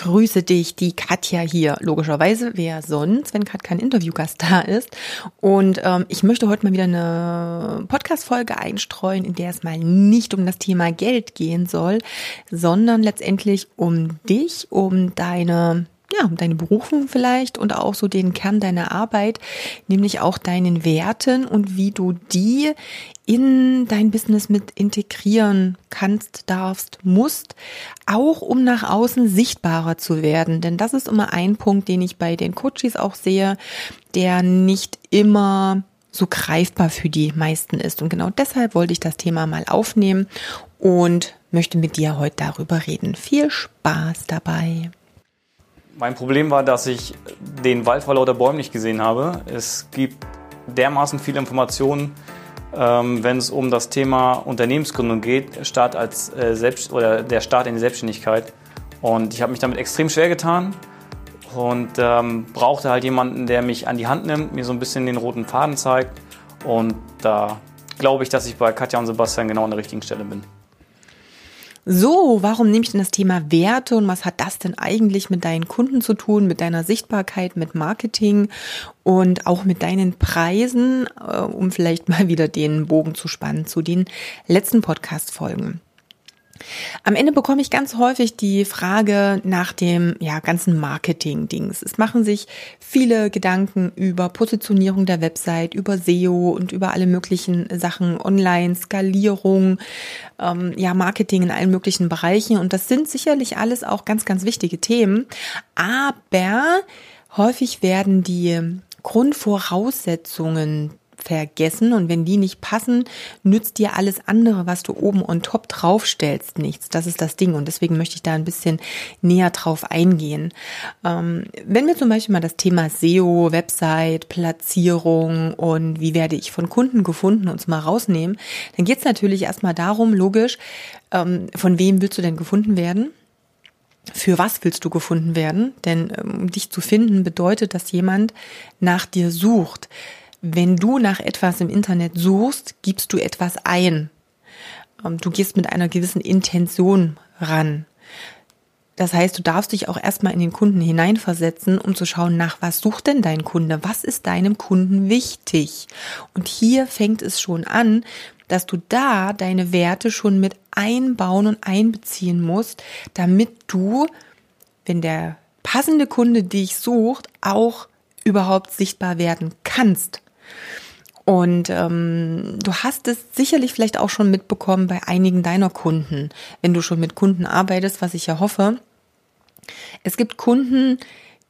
grüße dich, die Katja hier. Logischerweise, wer sonst, wenn gerade kein Interviewgast da ist. Und ähm, ich möchte heute mal wieder eine Podcast-Folge einstreuen, in der es mal nicht um das Thema Geld gehen soll, sondern letztendlich um dich, um deine ja, deine Berufung vielleicht und auch so den Kern deiner Arbeit, nämlich auch deinen Werten und wie du die in dein Business mit integrieren kannst, darfst, musst, auch um nach außen sichtbarer zu werden. Denn das ist immer ein Punkt, den ich bei den Coaches auch sehe, der nicht immer so greifbar für die meisten ist. Und genau deshalb wollte ich das Thema mal aufnehmen und möchte mit dir heute darüber reden. Viel Spaß dabei. Mein Problem war, dass ich den Wald vor lauter Bäumen nicht gesehen habe. Es gibt dermaßen viele Informationen, ähm, wenn es um das Thema Unternehmensgründung geht, Start als äh, Selbst oder der Start in die Selbstständigkeit. Und ich habe mich damit extrem schwer getan und ähm, brauchte halt jemanden, der mich an die Hand nimmt, mir so ein bisschen den roten Faden zeigt. Und da glaube ich, dass ich bei Katja und Sebastian genau an der richtigen Stelle bin. So, warum nehme ich denn das Thema Werte und was hat das denn eigentlich mit deinen Kunden zu tun, mit deiner Sichtbarkeit, mit Marketing und auch mit deinen Preisen, äh, um vielleicht mal wieder den Bogen zu spannen zu den letzten Podcast-Folgen? Am Ende bekomme ich ganz häufig die Frage nach dem ja, ganzen Marketing-Dings. Es machen sich viele Gedanken über Positionierung der Website, über SEO und über alle möglichen Sachen, Online, Skalierung, ähm, ja, Marketing in allen möglichen Bereichen. Und das sind sicherlich alles auch ganz, ganz wichtige Themen. Aber häufig werden die Grundvoraussetzungen vergessen und wenn die nicht passen, nützt dir alles andere, was du oben on top draufstellst, nichts. Das ist das Ding und deswegen möchte ich da ein bisschen näher drauf eingehen. Ähm, wenn wir zum Beispiel mal das Thema SEO, Website, Platzierung und wie werde ich von Kunden gefunden uns mal rausnehmen, dann geht es natürlich erstmal darum, logisch, ähm, von wem willst du denn gefunden werden? für was willst du gefunden werden? Denn um ähm, dich zu finden bedeutet, dass jemand nach dir sucht. Wenn du nach etwas im Internet suchst, gibst du etwas ein. Ähm, du gehst mit einer gewissen Intention ran. Das heißt, du darfst dich auch erstmal in den Kunden hineinversetzen, um zu schauen, nach was sucht denn dein Kunde? Was ist deinem Kunden wichtig? Und hier fängt es schon an, dass du da deine Werte schon mit einbauen und einbeziehen musst, damit du, wenn der passende Kunde dich sucht, auch überhaupt sichtbar werden kannst. Und ähm, du hast es sicherlich vielleicht auch schon mitbekommen bei einigen deiner Kunden, wenn du schon mit Kunden arbeitest, was ich ja hoffe. Es gibt Kunden,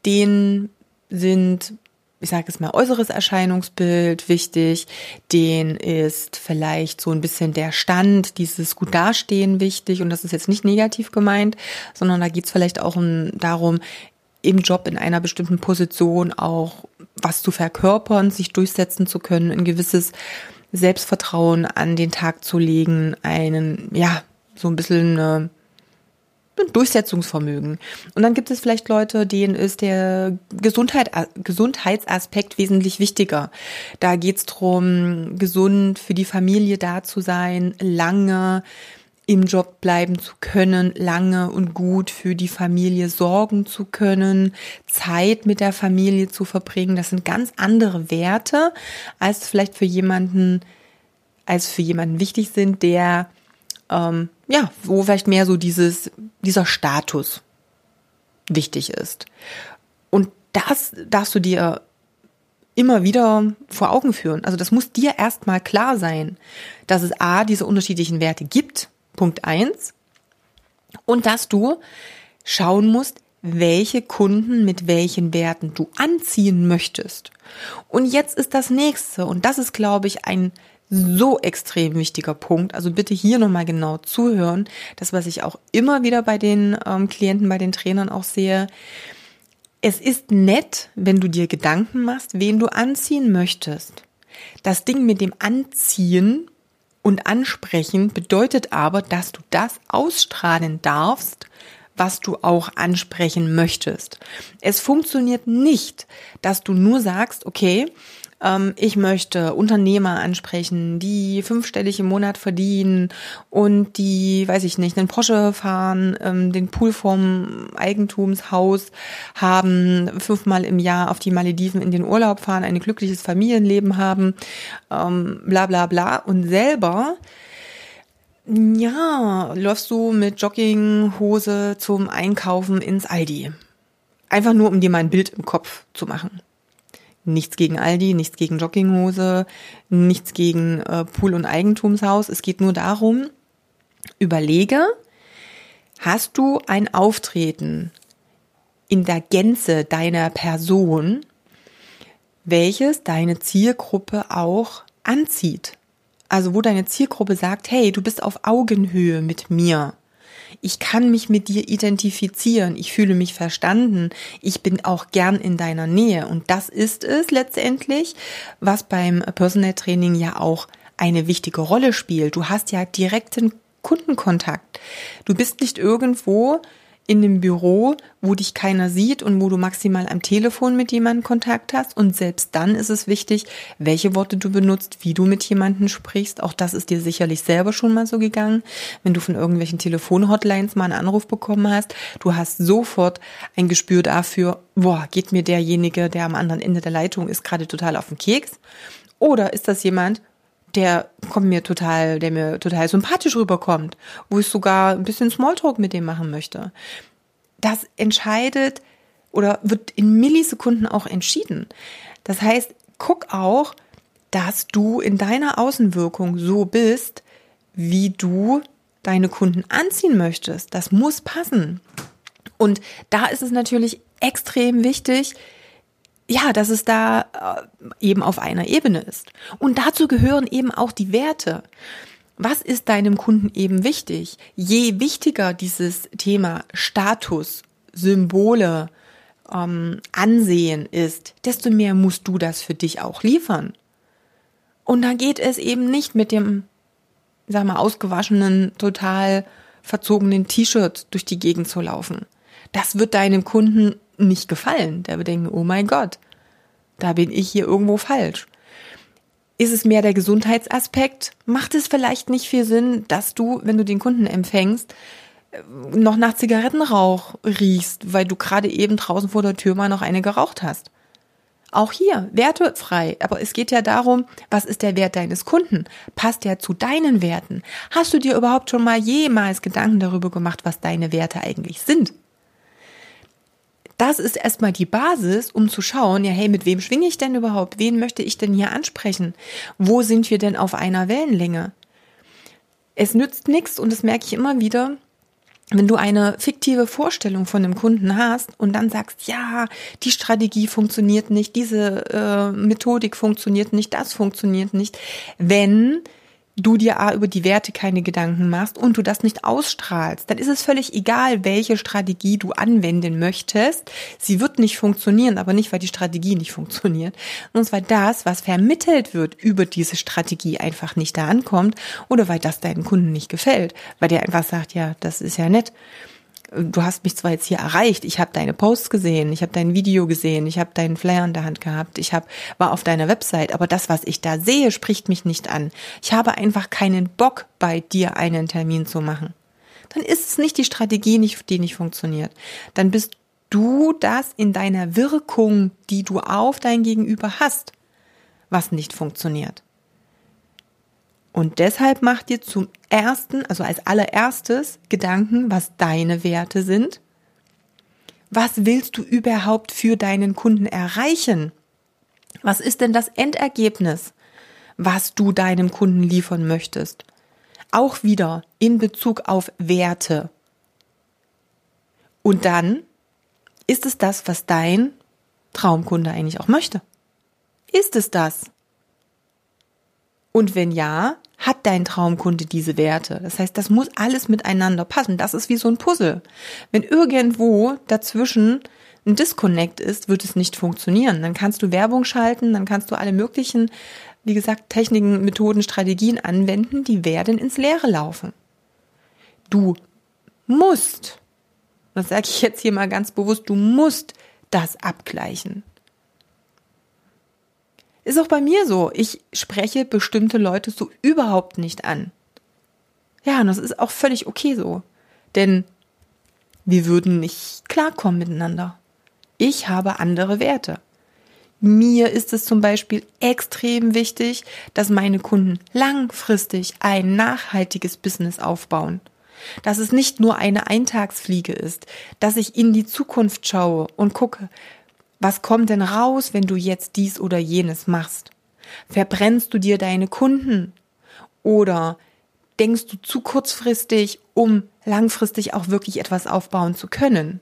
denen sind, ich sage es mal, äußeres Erscheinungsbild wichtig, denen ist vielleicht so ein bisschen der Stand, dieses gut dastehen wichtig. Und das ist jetzt nicht negativ gemeint, sondern da geht es vielleicht auch um, darum, im Job in einer bestimmten Position auch was zu verkörpern, sich durchsetzen zu können, ein gewisses Selbstvertrauen an den Tag zu legen, einen, ja, so ein bisschen äh, ein Durchsetzungsvermögen. Und dann gibt es vielleicht Leute, denen ist der Gesundheit, Gesundheitsaspekt wesentlich wichtiger. Da geht's drum, gesund für die Familie da zu sein, lange im Job bleiben zu können, lange und gut für die Familie sorgen zu können, Zeit mit der Familie zu verbringen. Das sind ganz andere Werte, als vielleicht für jemanden, als für jemanden wichtig sind, der ähm, ja, wo vielleicht mehr so dieses, dieser Status wichtig ist. Und das darfst du dir immer wieder vor Augen führen. Also das muss dir erstmal klar sein, dass es A, diese unterschiedlichen Werte gibt Punkt eins. Und dass du schauen musst, welche Kunden mit welchen Werten du anziehen möchtest. Und jetzt ist das nächste, und das ist, glaube ich, ein so extrem wichtiger Punkt. Also bitte hier nochmal genau zuhören. Das, was ich auch immer wieder bei den ähm, Klienten, bei den Trainern auch sehe. Es ist nett, wenn du dir Gedanken machst, wen du anziehen möchtest. Das Ding mit dem Anziehen und ansprechen bedeutet aber, dass du das ausstrahlen darfst, was du auch ansprechen möchtest. Es funktioniert nicht, dass du nur sagst, okay, ähm, ich möchte Unternehmer ansprechen, die fünfstellig im Monat verdienen und die, weiß ich nicht, einen Porsche fahren, ähm, den Pool vom Eigentumshaus haben, fünfmal im Jahr auf die Malediven in den Urlaub fahren, ein glückliches Familienleben haben, ähm, bla bla bla und selber ja, läufst du mit Jogginghose zum Einkaufen ins Aldi. Einfach nur, um dir mal ein Bild im Kopf zu machen. Nichts gegen Aldi, nichts gegen Jogginghose, nichts gegen äh, Pool- und Eigentumshaus. Es geht nur darum, überlege, hast du ein Auftreten in der Gänze deiner Person, welches deine Zielgruppe auch anzieht? Also wo deine Zielgruppe sagt, hey, du bist auf Augenhöhe mit mir. Ich kann mich mit dir identifizieren. Ich fühle mich verstanden. Ich bin auch gern in deiner Nähe. Und das ist es letztendlich, was beim Personal Training ja auch eine wichtige Rolle spielt. Du hast ja direkten Kundenkontakt. Du bist nicht irgendwo in einem Büro, wo dich keiner sieht und wo du maximal am Telefon mit jemandem Kontakt hast. Und selbst dann ist es wichtig, welche Worte du benutzt, wie du mit jemandem sprichst. Auch das ist dir sicherlich selber schon mal so gegangen. Wenn du von irgendwelchen Telefonhotlines mal einen Anruf bekommen hast, du hast sofort ein Gespür dafür, boah, geht mir derjenige, der am anderen Ende der Leitung ist, gerade total auf den Keks? Oder ist das jemand, der kommt mir total, der mir total sympathisch rüberkommt, wo ich sogar ein bisschen Smalltalk mit dem machen möchte. Das entscheidet oder wird in Millisekunden auch entschieden. Das heißt, guck auch, dass du in deiner Außenwirkung so bist, wie du deine Kunden anziehen möchtest. Das muss passen. Und da ist es natürlich extrem wichtig, ja, dass es da äh, eben auf einer Ebene ist. Und dazu gehören eben auch die Werte. Was ist deinem Kunden eben wichtig? Je wichtiger dieses Thema Status, Symbole, ähm, Ansehen ist, desto mehr musst du das für dich auch liefern. Und da geht es eben nicht mit dem, sag mal, ausgewaschenen, total verzogenen T-Shirt durch die Gegend zu laufen. Das wird deinem Kunden nicht gefallen. Der wird denken, oh mein Gott, da bin ich hier irgendwo falsch. Ist es mehr der Gesundheitsaspekt? Macht es vielleicht nicht viel Sinn, dass du, wenn du den Kunden empfängst, noch nach Zigarettenrauch riechst, weil du gerade eben draußen vor der Tür mal noch eine geraucht hast? Auch hier, wertefrei. Aber es geht ja darum, was ist der Wert deines Kunden? Passt der zu deinen Werten? Hast du dir überhaupt schon mal jemals Gedanken darüber gemacht, was deine Werte eigentlich sind? Das ist erstmal die Basis, um zu schauen, ja, hey, mit wem schwinge ich denn überhaupt? Wen möchte ich denn hier ansprechen? Wo sind wir denn auf einer Wellenlänge? Es nützt nichts und das merke ich immer wieder, wenn du eine fiktive Vorstellung von einem Kunden hast und dann sagst, ja, die Strategie funktioniert nicht, diese äh, Methodik funktioniert nicht, das funktioniert nicht, wenn du dir A, über die Werte keine Gedanken machst und du das nicht ausstrahlst, dann ist es völlig egal, welche Strategie du anwenden möchtest. Sie wird nicht funktionieren, aber nicht, weil die Strategie nicht funktioniert, sondern weil das, was vermittelt wird über diese Strategie einfach nicht da ankommt oder weil das deinen Kunden nicht gefällt, weil der einfach sagt, ja, das ist ja nett du hast mich zwar jetzt hier erreicht, ich habe deine Posts gesehen, ich habe dein Video gesehen, ich habe deinen Flyer in der Hand gehabt, ich hab, war auf deiner Website, aber das, was ich da sehe, spricht mich nicht an. Ich habe einfach keinen Bock, bei dir einen Termin zu machen. Dann ist es nicht die Strategie, die nicht funktioniert. Dann bist du das in deiner Wirkung, die du auf dein Gegenüber hast, was nicht funktioniert. Und deshalb mach dir zum ersten, also als allererstes Gedanken, was deine Werte sind. Was willst du überhaupt für deinen Kunden erreichen? Was ist denn das Endergebnis, was du deinem Kunden liefern möchtest? Auch wieder in Bezug auf Werte. Und dann ist es das, was dein Traumkunde eigentlich auch möchte. Ist es das? Und wenn ja, hat dein Traumkunde diese Werte? Das heißt, das muss alles miteinander passen. Das ist wie so ein Puzzle. Wenn irgendwo dazwischen ein Disconnect ist, wird es nicht funktionieren. Dann kannst du Werbung schalten, dann kannst du alle möglichen wie gesagt, Techniken, Methoden, Strategien anwenden, die werden ins Leere laufen. Du musst, das sage ich jetzt hier mal ganz bewusst, du musst das abgleichen. Ist auch bei mir so. Ich spreche bestimmte Leute so überhaupt nicht an. Ja, und das ist auch völlig okay so. Denn wir würden nicht klarkommen miteinander. Ich habe andere Werte. Mir ist es zum Beispiel extrem wichtig, dass meine Kunden langfristig ein nachhaltiges Business aufbauen. Dass es nicht nur eine Eintagsfliege ist, dass ich in die Zukunft schaue und gucke, was kommt denn raus, wenn du jetzt dies oder jenes machst? Verbrennst du dir deine Kunden? Oder denkst du zu kurzfristig, um langfristig auch wirklich etwas aufbauen zu können?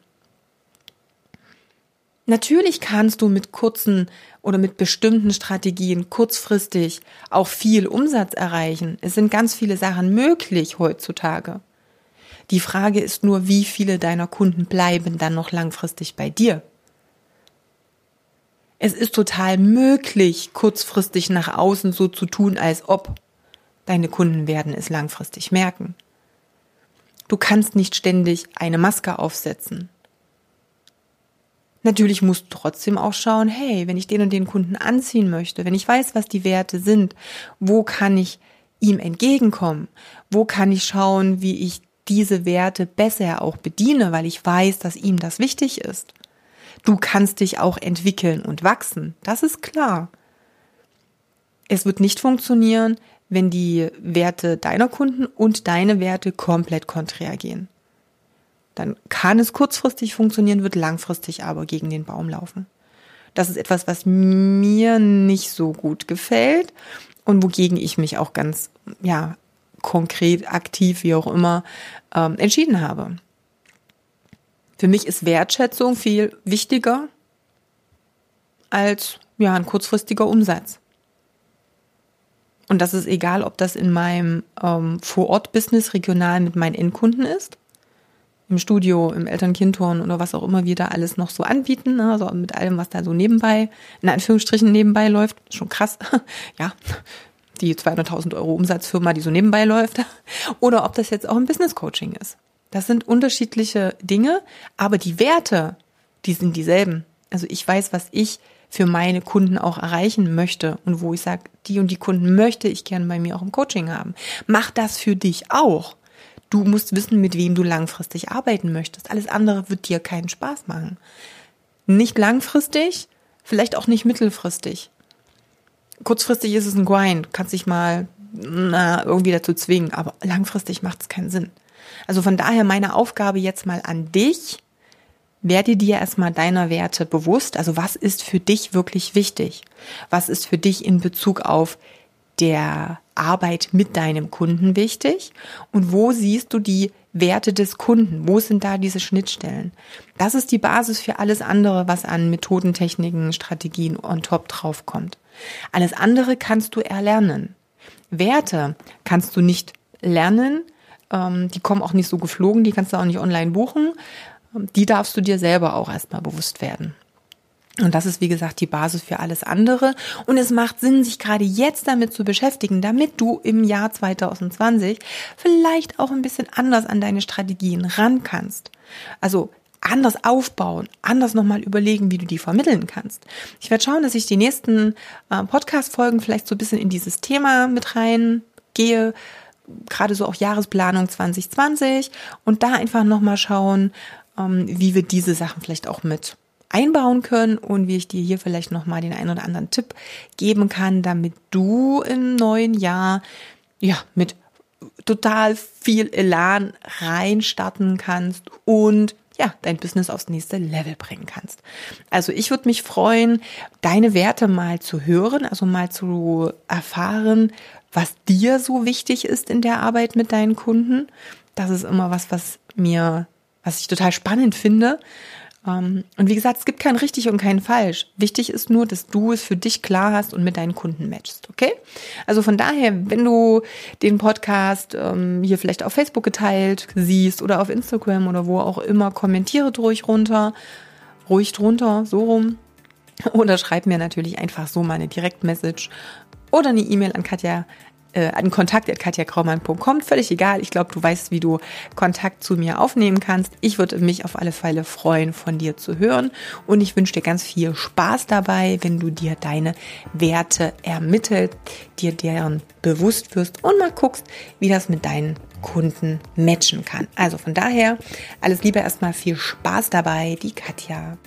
Natürlich kannst du mit kurzen oder mit bestimmten Strategien kurzfristig auch viel Umsatz erreichen. Es sind ganz viele Sachen möglich heutzutage. Die Frage ist nur, wie viele deiner Kunden bleiben dann noch langfristig bei dir? Es ist total möglich, kurzfristig nach außen so zu tun, als ob. Deine Kunden werden es langfristig merken. Du kannst nicht ständig eine Maske aufsetzen. Natürlich musst du trotzdem auch schauen, hey, wenn ich den und den Kunden anziehen möchte, wenn ich weiß, was die Werte sind, wo kann ich ihm entgegenkommen? Wo kann ich schauen, wie ich diese Werte besser auch bediene, weil ich weiß, dass ihm das wichtig ist? Du kannst dich auch entwickeln und wachsen. Das ist klar. Es wird nicht funktionieren, wenn die Werte deiner Kunden und deine Werte komplett konträr gehen. Dann kann es kurzfristig funktionieren, wird langfristig aber gegen den Baum laufen. Das ist etwas, was mir nicht so gut gefällt und wogegen ich mich auch ganz, ja, konkret, aktiv, wie auch immer, ähm, entschieden habe. Für mich ist Wertschätzung viel wichtiger als ja, ein kurzfristiger Umsatz. Und das ist egal, ob das in meinem ähm, Vorort-Business regional mit meinen Endkunden ist, im Studio, im Eltern-Kind-Turn oder was auch immer wir da alles noch so anbieten, ne? also mit allem, was da so nebenbei, in Anführungsstrichen nebenbei läuft, schon krass, ja, die 200.000 Euro Umsatzfirma, die so nebenbei läuft, oder ob das jetzt auch ein Business-Coaching ist. Das sind unterschiedliche Dinge, aber die Werte, die sind dieselben. Also ich weiß, was ich für meine Kunden auch erreichen möchte und wo ich sage, die und die Kunden möchte ich gerne bei mir auch im Coaching haben. Mach das für dich auch. Du musst wissen, mit wem du langfristig arbeiten möchtest. Alles andere wird dir keinen Spaß machen. Nicht langfristig, vielleicht auch nicht mittelfristig. Kurzfristig ist es ein Grind, kannst dich mal na, irgendwie dazu zwingen, aber langfristig macht es keinen Sinn. Also von daher meine Aufgabe jetzt mal an dich. Werde dir erstmal deiner Werte bewusst. Also was ist für dich wirklich wichtig? Was ist für dich in Bezug auf der Arbeit mit deinem Kunden wichtig? Und wo siehst du die Werte des Kunden? Wo sind da diese Schnittstellen? Das ist die Basis für alles andere, was an Methoden, Techniken, Strategien on top drauf kommt. Alles andere kannst du erlernen. Werte kannst du nicht lernen, ähm, die kommen auch nicht so geflogen, die kannst du auch nicht online buchen. Die darfst du dir selber auch erstmal bewusst werden. Und das ist, wie gesagt, die Basis für alles andere. Und es macht Sinn, sich gerade jetzt damit zu beschäftigen, damit du im Jahr 2020 vielleicht auch ein bisschen anders an deine Strategien ran kannst. Also anders aufbauen, anders nochmal überlegen, wie du die vermitteln kannst. Ich werde schauen, dass ich die nächsten äh, Podcast-Folgen vielleicht so ein bisschen in dieses Thema mit reingehe, gerade so auch Jahresplanung 2020 und da einfach nochmal schauen, ähm, wie wir diese Sachen vielleicht auch mit einbauen können und wie ich dir hier vielleicht nochmal den einen oder anderen Tipp geben kann, damit du im neuen Jahr ja mit total viel Elan reinstarten kannst und ja, dein Business aufs nächste Level bringen kannst. Also ich würde mich freuen, deine Werte mal zu hören, also mal zu erfahren, was dir so wichtig ist in der Arbeit mit deinen Kunden. Das ist immer was, was mir, was ich total spannend finde. Ähm, und wie gesagt, es gibt kein richtig und kein falsch. Wichtig ist nur, dass du es für dich klar hast und mit deinen Kunden matchst, okay? Also von daher, wenn du den Podcast ähm, hier vielleicht auf Facebook geteilt siehst oder auf Instagram oder wo auch immer, kommentiere ruhig runter, ruhig drunter, so rum. Oder schreib mir natürlich einfach so mal eine Direktmessage oder eine E-Mail an Katja äh, an kontakt.katjakraumann.com. Völlig egal. Ich glaube, du weißt, wie du Kontakt zu mir aufnehmen kannst. Ich würde mich auf alle Fälle freuen, von dir zu hören. Und ich wünsche dir ganz viel Spaß dabei, wenn du dir deine Werte ermittelst, dir deren bewusst wirst und mal guckst, wie das mit deinen Kunden matchen kann. Also von daher, alles Liebe erstmal viel Spaß dabei, die Katja.